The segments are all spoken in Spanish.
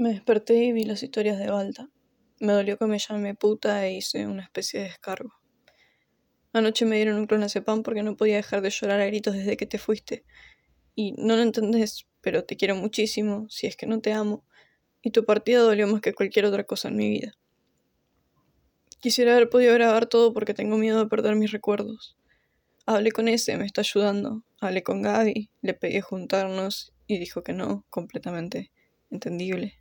Me desperté y vi las historias de Balta. Me dolió que me llame puta e hice una especie de descargo. Anoche me dieron un clonazepam porque no podía dejar de llorar a gritos desde que te fuiste. Y no lo entendés, pero te quiero muchísimo, si es que no te amo. Y tu partida dolió más que cualquier otra cosa en mi vida. Quisiera haber podido grabar todo porque tengo miedo de perder mis recuerdos. Hablé con ese, me está ayudando. Hablé con Gaby, le pedí juntarnos y dijo que no, completamente entendible.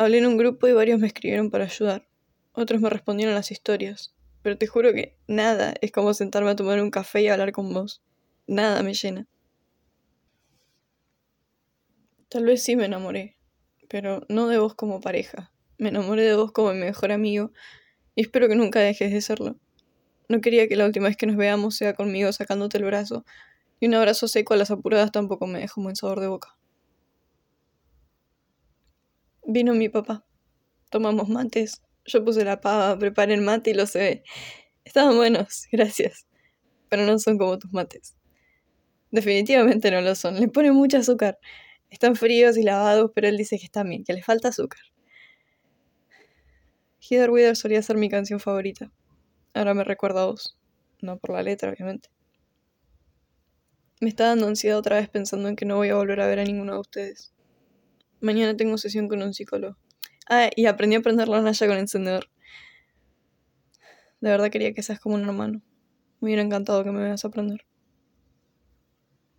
Hablé en un grupo y varios me escribieron para ayudar. Otros me respondieron las historias. Pero te juro que nada es como sentarme a tomar un café y hablar con vos. Nada me llena. Tal vez sí me enamoré, pero no de vos como pareja. Me enamoré de vos como mi mejor amigo y espero que nunca dejes de serlo. No quería que la última vez que nos veamos sea conmigo sacándote el brazo, y un abrazo seco a las apuradas tampoco me dejó buen sabor de boca. Vino mi papá. Tomamos mates. Yo puse la pava, preparé el mate y lo ve. Estaban buenos, gracias. Pero no son como tus mates. Definitivamente no lo son. Le pone mucho azúcar. Están fríos y lavados, pero él dice que están bien, que le falta azúcar. Heather Wither solía ser mi canción favorita. Ahora me recuerda a vos. No por la letra, obviamente. Me está dando ansiedad otra vez pensando en que no voy a volver a ver a ninguno de ustedes. Mañana tengo sesión con un psicólogo. Ah, y aprendí a prender la hornalla con encendedor. De verdad quería que seas como un hermano. Me hubiera encantado que me veas aprender.